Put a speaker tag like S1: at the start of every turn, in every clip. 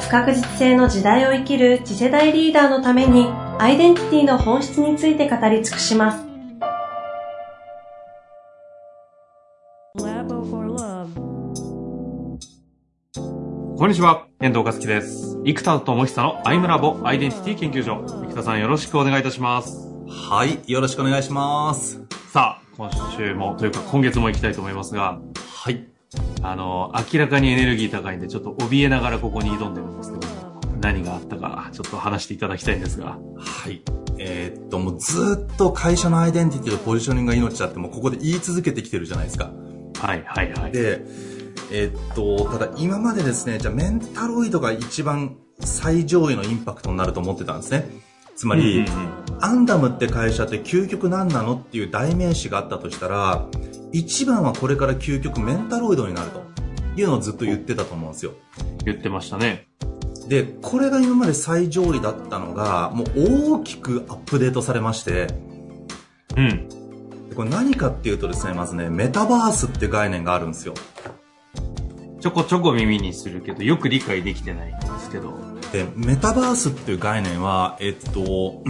S1: 不確実性の時代を生きる次世代リーダーのためにアイデンティティの本質について語り尽くします。
S2: こんにちは、遠藤和樹です。生田智久のアイムラボアイデンティティ研究所。生田さんよろしくお願いいたします。
S3: はい、よろしくお願いします。
S2: さあ、今週も、というか今月も行きたいと思いますが、
S3: はい。
S2: あの、明らかにエネルギー高いんで、ちょっと怯えながらここに挑んでるんですけども、何があったか、ちょっと話していただきたいんですが。
S3: はい。えー、っと、もうずっと会社のアイデンティティとポジショニングが命だって、もうここで言い続けてきてるじゃないですか。
S2: はいはいはい。
S3: で、えっと、ただ今までですね、じゃあメンタロイドが一番最上位のインパクトになると思ってたんですね。つまり、うんうんうん、アンダムって会社って究極何なのっていう代名詞があったとしたら、一番はこれから究極メンタロイドになるというのをずっと言ってたと思うんですよ。
S2: 言ってましたね。
S3: で、これが今まで最上位だったのが、もう大きくアップデートされまして、
S2: うん。
S3: これ何かっていうとですね、まずね、メタバースって概念があるんですよ。
S2: ちょこちょこ耳にするけど、よく理解できてないんですけど。
S3: で、メタバースっていう概念は、えっと、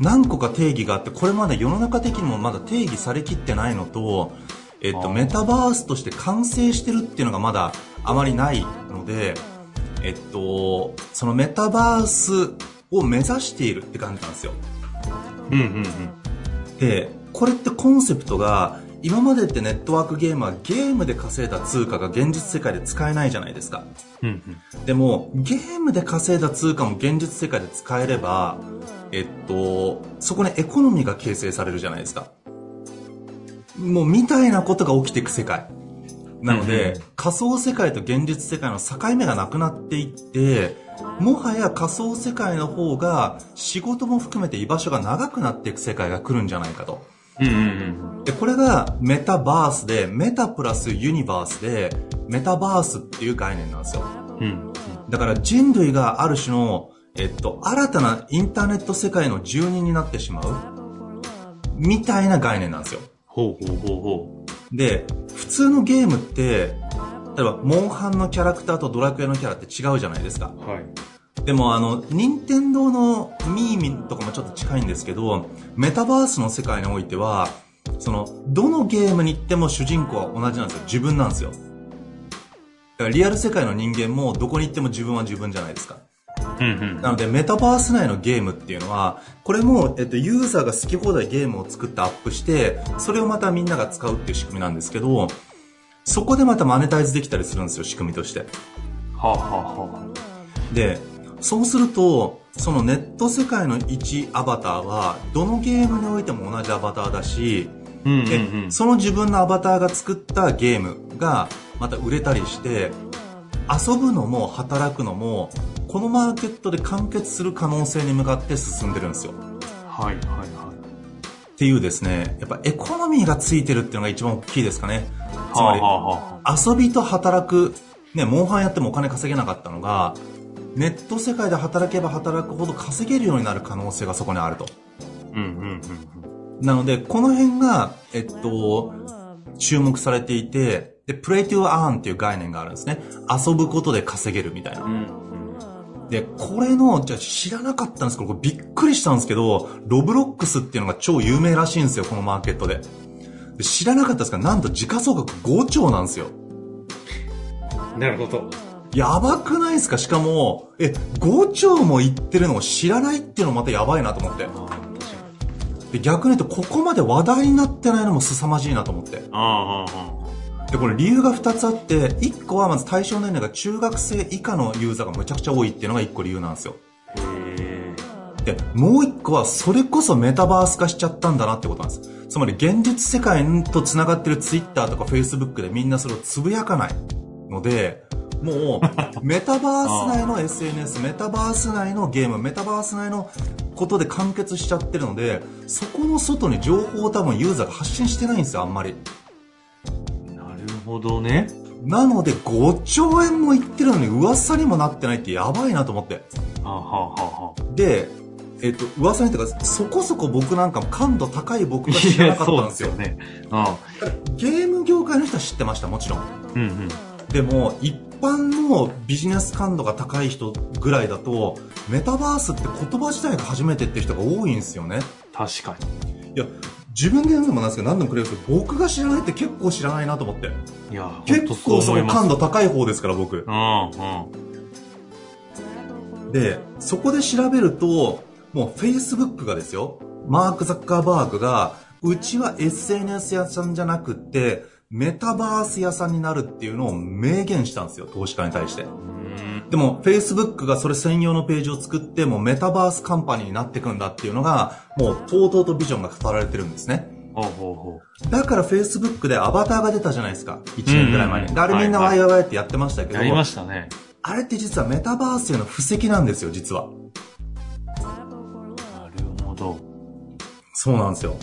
S3: 何個か定義があって、これまで世の中的にもまだ定義されきってないのと、えっと、メタバースとして完成してるっていうのがまだあまりないので、えっと、そのメタバースを目指しているって感じなんですよ。
S2: うんうんうん。
S3: で、これってコンセプトが、今までってネットワークゲームはゲームで稼いだ通貨が現実世界で使えないじゃないですか。
S2: うん
S3: うん、でも、ゲームで稼いだ通貨も現実世界で使えれば、えっと、そこにエコノミーが形成されるじゃないですか。もう、みたいなことが起きていく世界。なので、うんうん、仮想世界と現実世界の境目がなくなっていって、もはや仮想世界の方が仕事も含めて居場所が長くなっていく世界が来るんじゃないかと。
S2: うんうんうん、
S3: で、これがメタバースで、メタプラスユニバースで、メタバースっていう概念なんですよ。
S2: うん、
S3: だから人類がある種の、えっと、新たなインターネット世界の住人になってしまう、みたいな概念なんですよ。
S2: ほうほうほうほ
S3: う。で、普通のゲームって、例えば、モンハンのキャラクターとドラクエのキャラって違うじゃないですか。
S2: はい。
S3: でもあの、任天堂のミーミンとかもちょっと近いんですけど、メタバースの世界においては、その、どのゲームに行っても主人公は同じなんですよ。自分なんですよ。だからリアル世界の人間もどこに行っても自分は自分じゃないですか。
S2: うんうん、
S3: なので、メタバース内のゲームっていうのは、これも、えっと、ユーザーが好き放題ゲームを作ってアップして、それをまたみんなが使うっていう仕組みなんですけど、そこでまたマネタイズできたりするんですよ、仕組みとして。
S2: はあ、はあは
S3: あ、で、そうすると、そのネット世界の1アバターは、どのゲームにおいても同じアバターだし、
S2: うんうんうん、
S3: その自分のアバターが作ったゲームがまた売れたりして、遊ぶのも働くのも、このマーケットで完結する可能性に向かって進んでるんですよ。
S2: はいはいはい。
S3: っていうですね、やっぱエコノミーがついてるっていうのが一番大きいですかね。つまり、はあはあ、遊びと働く、ね、モンハンやってもお金稼げなかったのが、ネット世界で働けば働くほど稼げるようになる可能性がそこにあると。
S2: うんうんうん、
S3: なので、この辺が、えっと、注目されていて、で、 Play to Earn っていう概念があるんですね。遊ぶことで稼げるみたいな。
S2: うん、
S3: で、これの、じゃ知らなかったんですけど、これびっくりしたんですけど、 Roblox っていうのが超有名らしいんですよ、このマーケットで。で知らなかったですが、なんと時価総額5兆なんですよ。
S2: なるほど。
S3: やばくないですか？しかも、え、5兆も言ってるのを知らないっていうのもまたやばいなと思って。で逆に言うと、ここまで話題になってないのも凄まじいなと思って。で、これ理由が2つあって、1個はまず対象年齢が中学生以下のユーザーがむちゃくちゃ多いっていうのが1個理由なんですよ。で、もう1個はそれこそメタバース化しちゃったんだなってことなんです。つまり現実世界と繋がってる Twitter とか Facebook でみんなそれをつぶやかないので、もう、メタバース内の SNS、メタバース内のゲーム、メタバース内のことで完結しちゃってるので、そこの外に情報を多分ユーザーが発信してないんですよ、あんまり。
S2: なるほどね。
S3: なので5兆円もいってるのに噂にもなってないってやばいなと思って。で、えっと、噂にというか、そこそこ僕なんかも感度高い僕が知らなかったんですよ。
S2: すよね。
S3: ゲーム業界の人は知ってました、もちろん。
S2: うんうん。
S3: でも、一般のビジネス感度が高い人ぐらいだと、メタバースって言葉自体が初めてって人が多いんですよね。
S2: 確かに。
S3: いや、自分で言うのもなんですけど、何度もくれるんですけど、僕が知らないって結構知らないなと思って。
S2: いや、
S3: 結構その感度
S2: 高
S3: 高い方ですから、僕。
S2: うん、うん。
S3: で、そこで調べると、もう Facebook がですよ、マーク・ザッカーバーグが、うちは SNS 屋さんじゃなくって、メタバース屋さんになるっていうのを明言したんですよ、投資家に対して。
S2: うん
S3: でも、Facebook がそれ専用のページを作って、もうメタバースカンパニーになっていくんだっていうのが、もう、とうとうとビジョンが語られてるんですね。だから Facebook でアバターが出たじゃないですか。1年ぐらい前に。であれみんなワイワイってやってましたけ
S2: う。
S3: ど、
S2: やりましたね。
S3: あれって実はメタバースへの布石なんですよ、実は。
S2: なるほど。
S3: そうなんですよ。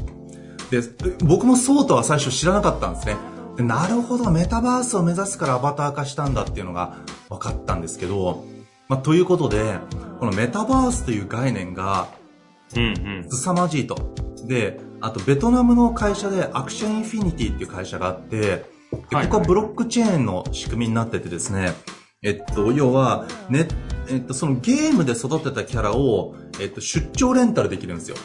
S3: で、僕もそうとは最初知らなかったんですね。でなるほど、メタバースを目指すからアバター化したんだっていうのが分かったんですけど、まあ、ということで、このメタバースという概念が
S2: うんうん。
S3: 凄まじいと。で、あとベトナムの会社でアクションインフィニティっていう会社があって、で
S2: はい
S3: ここはブロックチェーンの仕組みになっててですね、えっと、要は、ね、えっと、そのゲームで育てたキャラを、えっと、出張レンタルできるんですよ。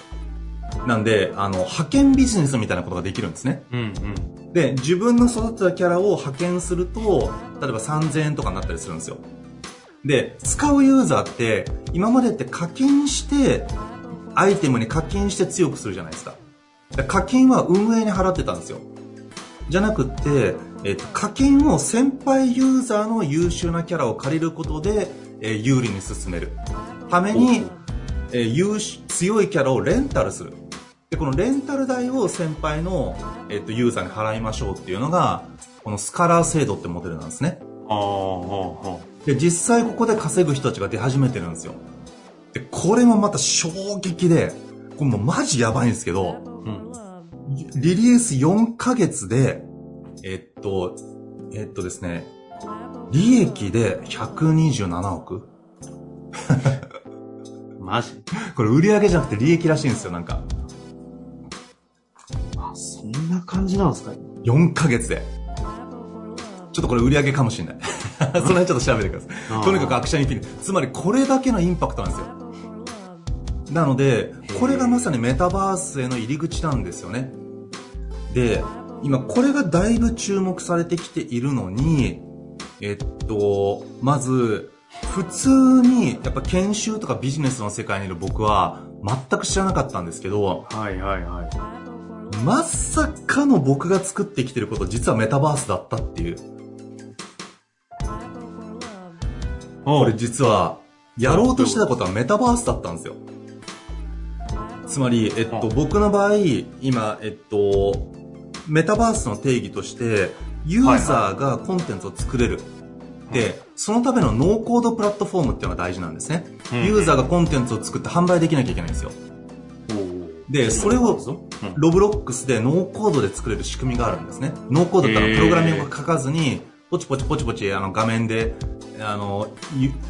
S3: なんで、あの、派遣ビジネスみたいなことができるんですね。
S2: うんうん。
S3: で、自分の育てたキャラを派遣すると、例えば3000円とかになったりするんですよ。で、使うユーザーって、今までって課金して、アイテムに課金して強くするじゃないですか。で課金は運営に払ってたんですよ。じゃなくって、えっと、課金を先輩ユーザーの優秀なキャラを借りることで、えー有利に進めるために、えー強いキャラをレンタルする。で、このレンタル代を先輩の、えっと、ユーザーに払いましょうっていうのが、このスカラー制度ってモデルなんですね。
S2: ああ、
S3: で、実際ここで稼ぐ人たちが出始めてるんですよ。で、これもまた衝撃で、これもうマジやばいんですけど、
S2: う。うん。
S3: リリース4ヶ月で、えっと、えっとですね、利益で127億
S2: マジ？
S3: これ売り上げじゃなくて利益らしいんですよ、なんか。
S2: あ、そんな感じなんですか
S3: ？4ヶ月で。ちょっとこれ売り上げかもしれない。その辺ちょっと調べてください。とにかくアクションインフィニティ。つまりこれだけのインパクトなんですよ。なので、これがまさにメタバースへの入り口なんですよね。で、今これがだいぶ注目されてきているのに、えっと、まず、普通に、やっぱ研修とかビジネスの世界にいる僕は全く知らなかったんですけど、
S2: はいはいはい。
S3: まさかの僕が作ってきてること、実はメタバースだったっていう。
S2: こ、
S3: これ実は、やろうとしてたことはメタバースだったんですよ。つまり、えっと、
S2: うん
S3: 僕の場合、今、えっと、メタバースの定義として、ユーザーがコンテンツを作れる。で、そのためのノーコードプラットフォームっていうのが大事なんですね。
S2: うん
S3: ユーザーがコンテンツを作って販売できなきゃいけないんですよ。で、それを、
S2: うん
S3: Roblox でノーコードで作れる仕組みがあるんですね。ノーコードってあの
S2: へー
S3: プログラミングが書かずに、ポチポチポチポチあの画面で、あの、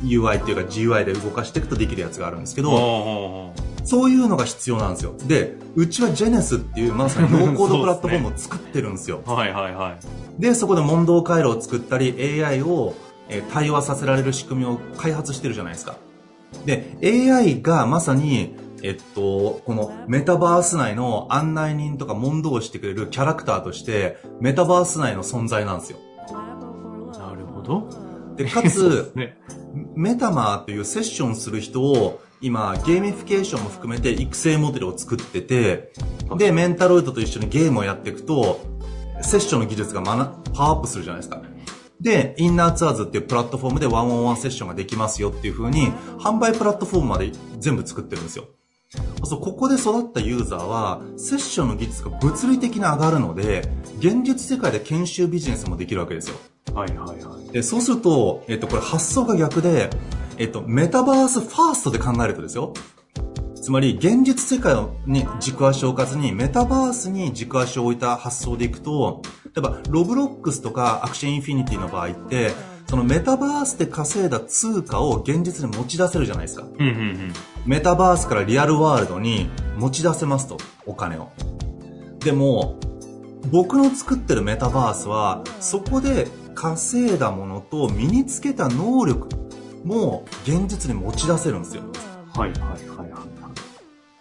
S3: UI っていうか GUI で動かしていくとできるやつがあるんですけど、そういうのが必要なんですよ。で、うちは Genes っていうまさ にノーコードプラットフォームを作ってるんですよ。
S2: うはいはいはい。
S3: で、そこで問答回路を作ったり、AI を、えー対話させられる仕組みを開発してるじゃないですか。で、AI がまさに、えっと、このメタバース内の案内人とか問答をしてくれるキャラクターとして、メタバース内の存在なんですよ。
S2: なるほど。
S3: で、かつ、
S2: ね。
S3: メタマーというセッションする人を、今、ゲーミフィケーションも含めて育成モデルを作ってて、で、メンタロイドと一緒にゲームをやっていくと、セッションの技術がパワーアップするじゃないですか。で、インナーツアーズっていうプラットフォームで one on one セッションができますよっていう風に、販売プラットフォームまで全部作ってるんですよ。そう、ここで育ったユーザーは、セッションの技術が物理的に上がるので、現実世界で研修ビジネスもできるわけですよ。
S2: はいはいはい。
S3: で、そうすると、えっと、これ発想が逆で、えっと、メタバースファーストで考えるとですよ。つまり、現実世界に軸足を置かずに、メタバースに軸足を置いた発想でいくと、例えば、 Roblox とか Axie Infinity の場合って、そのメタバースで稼いだ通貨を現実に持ち出せるじゃないですか。
S2: うんうんうん。
S3: メタバースから real world に持ち出せますと、お金を。でも、僕の作ってるメタバースは、そこで稼いだものと身につけた能力も現実に持ち出せるんですよ。
S2: はいはいはいはい。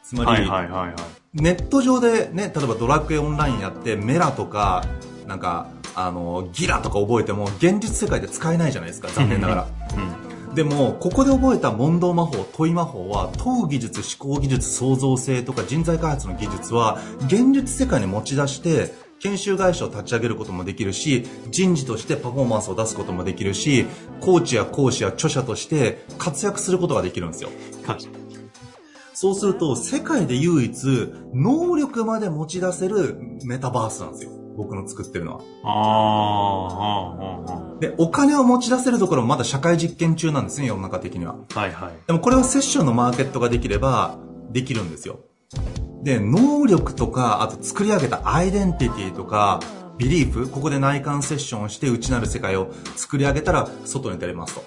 S3: つまり、
S2: はいはいはいはい。
S3: ネット上でね、例えばドラクエオンラインやって、メラとか、なんか、あの、ギラとか覚えても、現実世界で使えないじゃないですか、残念ながら。でも、ここで覚えた問答魔法、問い魔法は、問う技術、思考技術、創造性とか人材開発の技術は、現実世界に持ち出して、研修会社を立ち上げることもできるし、人事としてパフォーマンスを出すこともできるし、コーチや講師や著者として活躍することができるんですよ。
S2: か
S3: そうすると、世界で唯一、能力まで持ち出せるメタバースなんですよ。僕の作ってるのは。
S2: ああ、
S3: で、お金を持ち出せるところもまだ社会実験中なんですね、世の中的には。
S2: はいはい。
S3: でもこれはセッションのマーケットができれば、できるんですよ。で、能力とか、あと作り上げたアイデンティティとか、ビリーフ、ここで内観セッションをして内なる世界を作り上げたら外に出れますと。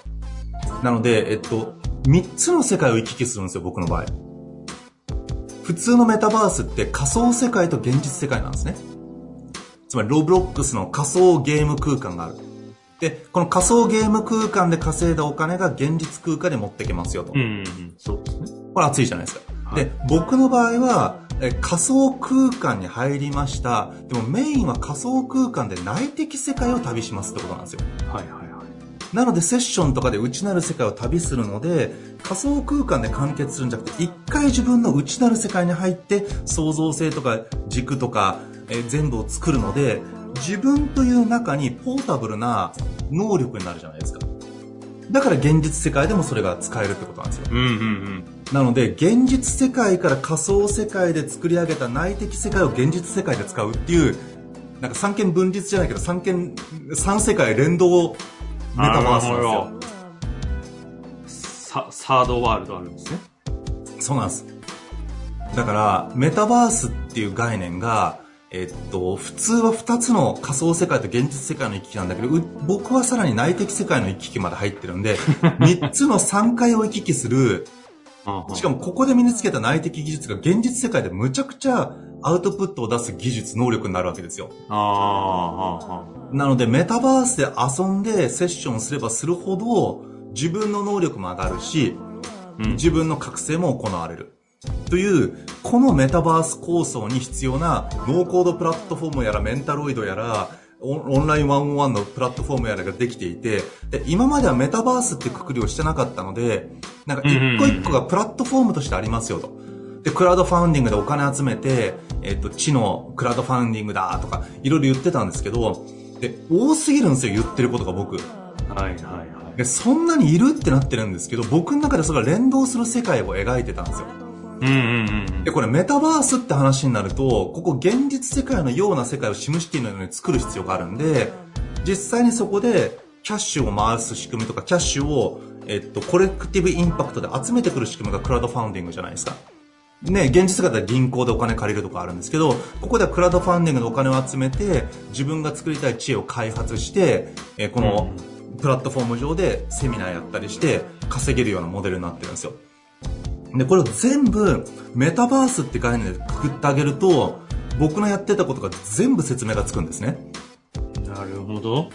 S3: なので、えっと、三つの世界を行き来するんですよ、僕の場合。普通のメタバースって仮想世界と現実世界なんですね。つまり、ロブロックスの仮想ゲーム空間がある。で、この仮想ゲーム空間で稼いだお金が現実空間に持ってけますよと。
S2: うんうんうん。そうですね。
S3: これ熱いじゃないですか。
S2: はい
S3: で、僕の場合は、え仮想空間に入りました。でもメインは仮想空間で内的世界を旅しますってことなんですよ。
S2: はいはいはい。
S3: なのでセッションとかで内なる世界を旅するので、仮想空間で完結するんじゃなくて、一回自分の内なる世界に入って、創造性とか軸とか、えー全部を作るので、自分という中にポータブルな能力になるじゃないですか。だから現実世界でもそれが使えるってことなんですよ。
S2: うんうんうん。
S3: なので、現実世界から仮想世界で作り上げた内的世界を現実世界で使うっていう、なんか三権分立じゃないけど、三権、三世界連動メタバースなんですよ。
S2: ササードワールドあるんですね。
S3: そうなんです。だから、メタバースっていう概念が、えっと、普通は2つの仮想世界と現実世界の行き来なんだけど、う僕はさらに内的世界の行き来まで入ってるんで、3つの3回を行き来する、しか
S2: も、
S3: もここで身につけた内的技術が現実世界でむちゃくちゃアウトプットを出す技術、能力になるわけですよ。なので、メタバースで遊んでセッションすればするほど、自分の能力も上がるし、
S2: うん
S3: 自分の覚醒も行われる。という、このメタバース構想に必要なノーコードプラットフォームやらメンタロイドやら、オンラインワンオンワンのプラットフォームやらができていて、で、今まではメタバースってくくりをしてなかったので、なんか一個一個がプラットフォームとしてありますよと。で、クラウドファウンディングでお金集めて、えっと、知のクラウドファウンディングだとか、いろいろ言ってたんですけど、で、多すぎるんですよ、言ってることが僕。
S2: はいはいはい。
S3: で、そんなにいるってなってるんですけど、僕の中でそれが連動する世界を描いてたんですよ。
S2: うんうんうん。
S3: で、これメタバースって話になると、ここ現実世界のような世界をシムシティのように作る必要があるんで、実際にそこでキャッシュを回す仕組みとか、キャッシュを、えっと、コレクティブインパクトで集めてくる仕組みがクラウドファウンディングじゃないですか。ね、現実世界では銀行でお金借りるとかあるんですけど、ここではクラウドファウンディングでお金を集めて、自分が作りたい知恵を開発して、えーこのプラットフォーム上でセミナーやったりして、稼げるようなモデルになってるんですよ。で、これを全部メタバースって概念でくくってあげると、僕のやってたことが全部説明がつくんですね。
S2: なるほど。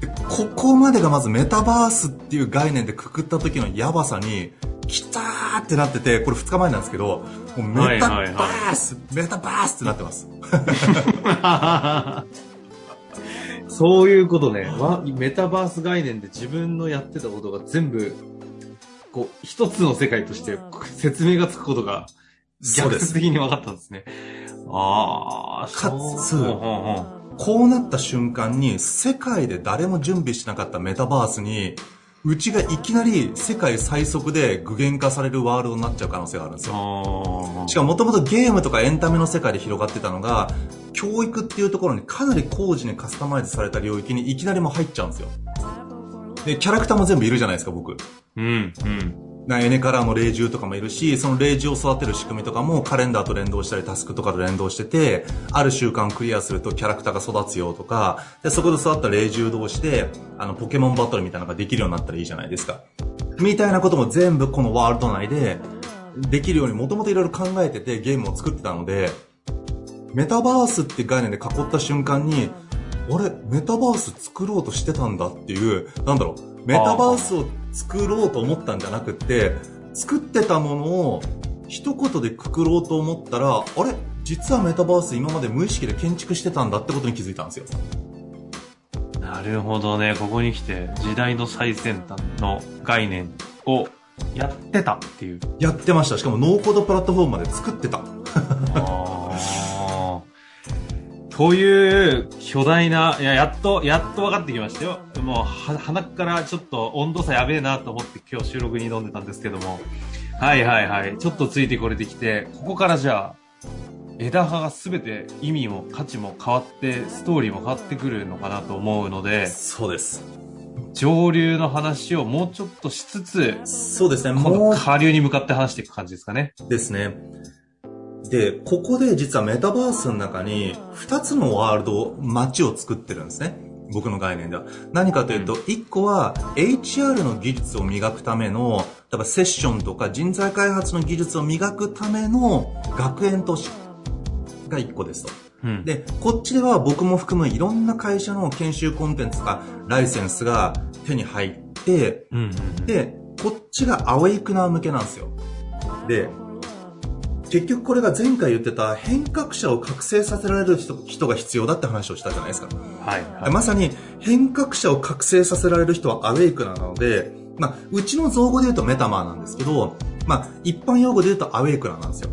S3: でここまでがまずメタバースっていう概念でくくった時のやばさに、きたーってなってて、これ2日前なんですけど、もうメタバース、メタバースってなってます。
S2: そういうことね。わメタバース概念で自分のやってたことが全部、こう、一つの世界として説明がつくことが逆説的に分かったんですね。ああ、
S3: かつ
S2: そううん
S3: こうなった瞬間に、世界で誰も準備しなかったメタバースに、うちがいきなり世界最速で具現化されるワールドになっちゃう可能性があるんですよ。
S2: あ
S3: しかももともとゲームとかエンタメの世界で広がってたのが、教育っていうところにかなり工事にカスタマイズされた領域にいきなりもう入っちゃうんですよ。で、キャラクターも全部いるじゃないですか、僕。
S2: うん、うん。
S3: なエネカラーの霊獣とかもいるし、その霊獣を育てる仕組みとかもカレンダーと連動したりタスクとかと連動してて、ある習慣をクリアするとキャラクターが育つよとか、で、そこで育った霊獣同士で、あの、ポケモンバトルみたいなのができるようになったらいいじゃないですか。みたいなことも全部このワールド内で、できるようにもともといろいろ考えててゲームを作ってたので、メタバースって概念で囲った瞬間に、あれ、メタバース作ろうとしてたんだっていう、なんだろう、メタバースを作ろうと思ったんじゃなくって、作ってたものを一言でくくろうと思ったら、あれ、実はメタバース今まで無意識で建築してたんだってことに気づいたんですよ。
S2: なるほどね。ここに来て、時代の最先端の概念をやってたっていう。
S3: やってました。しかもノーコードプラットフォームまで作ってた。
S2: あーという巨大な、いや、やっと、やっと分かってきましたよ。もう、は、鼻からちょっと温度差やべえなと思って今日収録に挑んでたんですけども。はいはいはい。ちょっとついてこれてきて、ここからじゃあ、枝葉が全て意味も価値も変わって、ストーリーも変わってくるのかなと思うので、
S3: そうです。
S2: 上流の話をもうちょっとしつつ、
S3: そうですね。もう
S2: 下流に向かって話していく感じですかね。
S3: ですね。で、ここで実はメタバースの中に2つのワールド、街を作ってるんですね。僕の概念では。何かというと、1個は HR の技術を磨くための、例えばセッションとか人材開発の技術を磨くための学園都市が1個ですと。
S2: うん。
S3: で、こっちでは僕も含むいろんな会社の研修コンテンツとかライセンスが手に入って、
S2: うんうんうん。
S3: で、こっちがアウェイクナー向けなんですよ。で、結局これが前回言ってた変革者を覚醒させられる人人が必要だって話をしたじゃないですか。
S2: はいはい。
S3: まさに変革者を覚醒させられる人はアウェイクなので、まあ、うちの造語で言うとメタマーなんですけど、まあ、一般用語で言うとアウェイクナーなんですよ。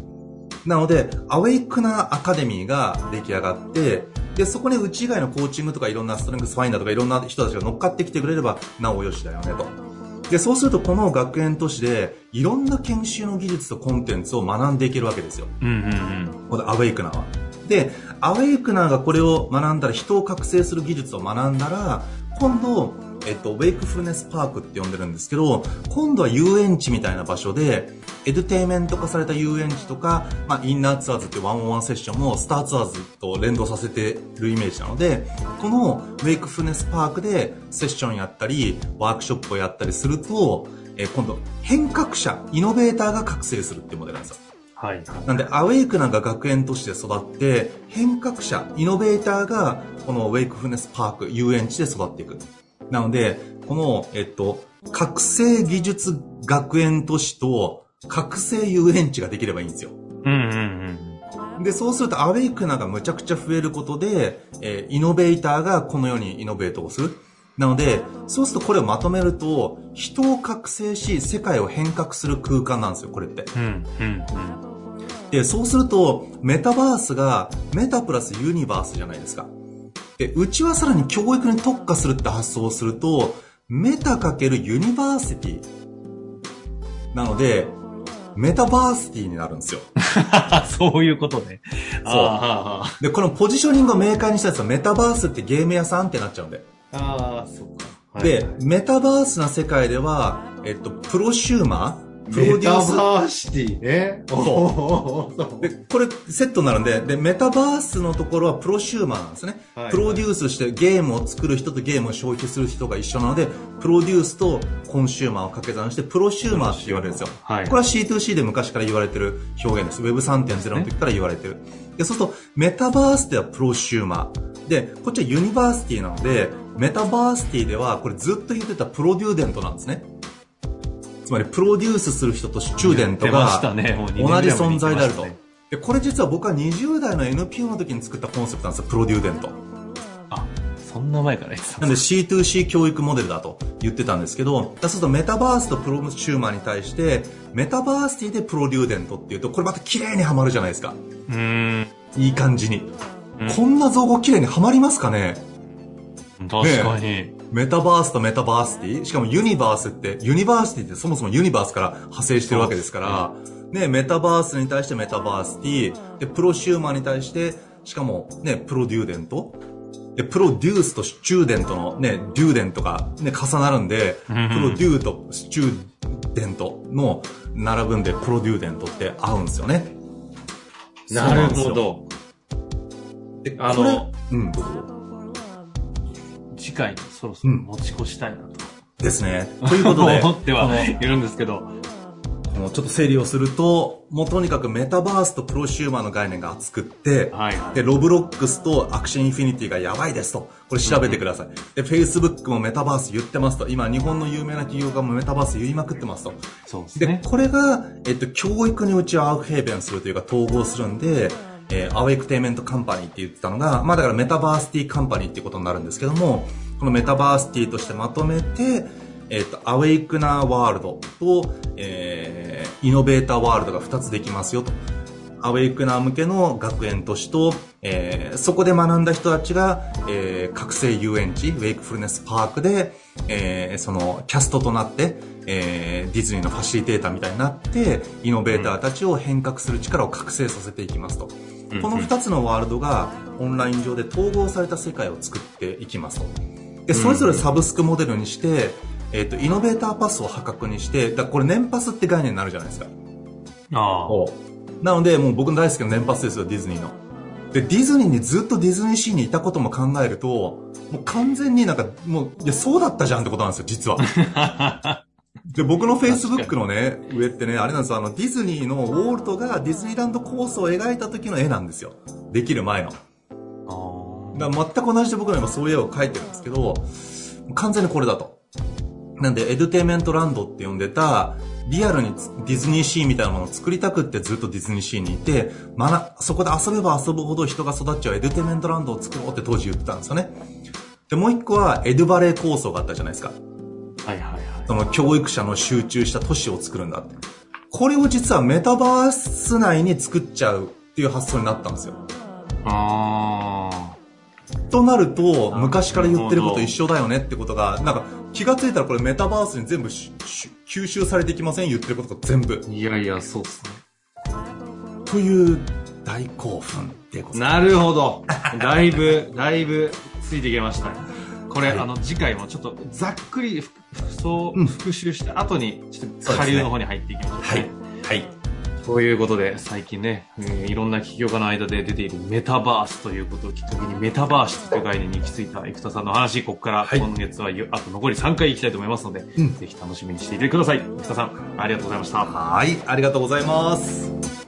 S3: なので、アウェイクナーアカデミーが出来上がって、で、そこにうち以外のコーチングとかいろんなストレングスファインダーとかいろんな人たちが乗っかってきてくれれば、なおよしだよねと。で、そうするとこの学園都市で、いろんな研修の技術とコンテンツを学んでいけるわけですよ。
S2: うんうんうん。
S3: このアウェイクナーは。で、アウェイクナーがこれを学んだら、人を覚醒する技術を学んだら、今度、えっと、ウェイクフルネスパークって呼んでるんですけど、今度は遊園地みたいな場所で、エデュテイメント化された遊園地とか、まあ、インナーツアーズってワンオンワンセッションもスターツアーズと連動させてるイメージなので、このウェイクフルネスパークでセッションやったり、ワークショップをやったりすると、えー今度、変革者、イノベーターが覚醒するっていうモデルなんですよ。
S2: はい。
S3: なんで、アウェイクナーが学園都市で育って、変革者、イノベーターが、このウェイクフルネスパーク、遊園地で育っていく。なので、この、えっと、覚醒技術学園都市と、覚醒遊園地ができればいいんですよ。
S2: うんうんうん。
S3: で、そうすると、アウェイクナーがむちゃくちゃ増えることで、えーイノベーターがこの世にイノベートをする。なので、そうするとこれをまとめると、人を覚醒し、世界を変革する空間なんですよ、これって。
S2: うんうん
S3: で、そうすると、メタバースが、 meta plus universe じゃないですか。で、うちはさらに教育に特化するって発想をすると、 meta かける university。なので、メタバーシティになるんですよ。
S2: うん。そういうことね。
S3: そう
S2: あー
S3: で、このポジショニングを明快にしたやつはメタバースってゲーム屋さんってなっちゃうんで。
S2: あー、そっか。はい
S3: で、メタバースな世界では、えっと、プロシューマープロデュース。
S2: ーシティね。
S3: そう
S2: おーそう
S3: で、これセットになるんで、で、メタバースのところはプロシューマーなんですね。
S2: はい
S3: プロデュースしてゲームを作る人とゲームを消費する人が一緒なので、プロデュースとコンシューマーを掛け算して、プロシューマーって言われるんですよ。
S2: はい
S3: これは C2C で昔から言われてる表現です。Web3.0 の時から言われてる。で、そうすると、メタバースではプロシューマー。で、こっちは university なので、メタバーシティでは、これずっと言ってたプロデューデントなんですね。つまり、プロデュースする人とスチューデントが同じ存在であると。で、これ実は僕は20代の NPO の時に作ったコンセプトなんですよ、プロデューデント。
S2: あ、そんな前から言ってた
S3: なんで C2C 教育モデルだと言ってたんですけど、そうするとメタバースとプロシューマーに対して、メタバーシティでプロデューデントっていうと、これまた綺麗にはまるじゃないですか。
S2: うーん。
S3: いい感じに。
S2: うん
S3: こんな造語綺麗にはまりますかね？
S2: 確かに。
S3: メタバースとメタバーシティしかも universe って、 university ってそもそも universe から派生してるわけですから、ね、メタバースに対してメタバーシティで、プロシューマーに対して、しかもね、プロデューデントで、プロデュースとスチューデントのね、デューデントがね、重なるんで、プロデューとスチューデントの並ぶんで、プロデューデントって合うんですよね。
S2: なるほど。
S3: で
S2: あの
S3: うん、
S2: 回にそろそろ持ち越したいなと。
S3: ですね。ということで、
S2: 思ってはいるんですけど。
S3: このちょっと整理をすると、もうとにかくメタバースとプロシューマーの概念が熱くって、
S2: はいはい
S3: で、 Roblox と Axie Infinity がやばいですと。これ調べてください。で、Facebook もメタバース言ってますと。今、日本の有名な企業家もメタバース言いまくってますと。で、
S2: そうですね。
S3: これが、えっと、教育にうちはアウフヘーベンするというか統合するんで、えーアウェイクテイメントカンパニーって言ってたのが、まあだからメタバースティーカンパニーっていうことになるんですけども、このメタバースティーとしてまとめて、えっと、アウェイクナーワールドと、えーイノベーターワールドが2つできますよと。アウェイクナー向けの学園都市と、えーそこで学んだ人たちが、えー覚醒遊園地、ウェイクフルネスパークで、えーその、キャストとなって、えーディズニーのファシリテーターみたいになって、イノベーターたちを変革する力を覚醒させていきますと。
S2: うん
S3: この2つのワールドがオンライン上で統合された世界を作っていきますと。で、それぞれサブスクモデルにして、えっ、と、イノベーターパスを破格にして、だからこれ年パスって概念になるじゃないですか。
S2: ああ。
S3: なので、もう僕の大好きな年パスですよ、ディズニーの。で、ディズニーにずっとディズニーシーにいたことも考えると、もう完全になんか、もう、いや、そうだったじゃんってことなんですよ、実は。で、僕の Facebook のね、上ってね、あれなんですよ、あの、ディズニーのウォールトがディズニーランドコースを描いた時の絵なんですよ。できる前の。
S2: あ
S3: だから全く同じで僕ら今そういう絵を描いてるんですけど、完全にこれだと。なんで、エドテイメントランドって呼んでた、リアルにつディズニーシーみたいなものを作りたくってずっとディズニーシーにいて、まな、そこで遊べば遊ぶほど人が育っちゃうエドテイメントランドを作ろうって当時言ってたんですよね。で、もう一個はエドバレー構想があったじゃないですか。
S2: はいはい。
S3: その教育者の集中した都市を作るんだって。これを実はメタバース内に作っちゃうっていう発想になったんですよ。
S2: ああ。
S3: となると、昔から言ってること一緒だよねってことが、なんか気がついたらこれメタバースに全部吸収されていきません？言ってることが全部。
S2: いやいや、そうっすね。
S3: という大興奮でございま
S2: なるほど。だいぶ、だいぶついてきました。これ、あの、次回もちょっとざっくり、ふそう、
S3: うん
S2: 復習した後に、ちょっと下流の方に入っていきましょう、
S3: す。はい。はい。
S2: ということで、最近ね、えーいろんな起業家の間で出ているメタバースということをきっかけにメタバースという概念に行き着いた生田さんの話、ここから
S3: はい
S2: 今月はゆあと残り3回行きたいと思いますので、
S3: うん
S2: ぜひ楽しみにしていてください。生田さん、ありがとうございました。
S3: はい。ありがとうございます。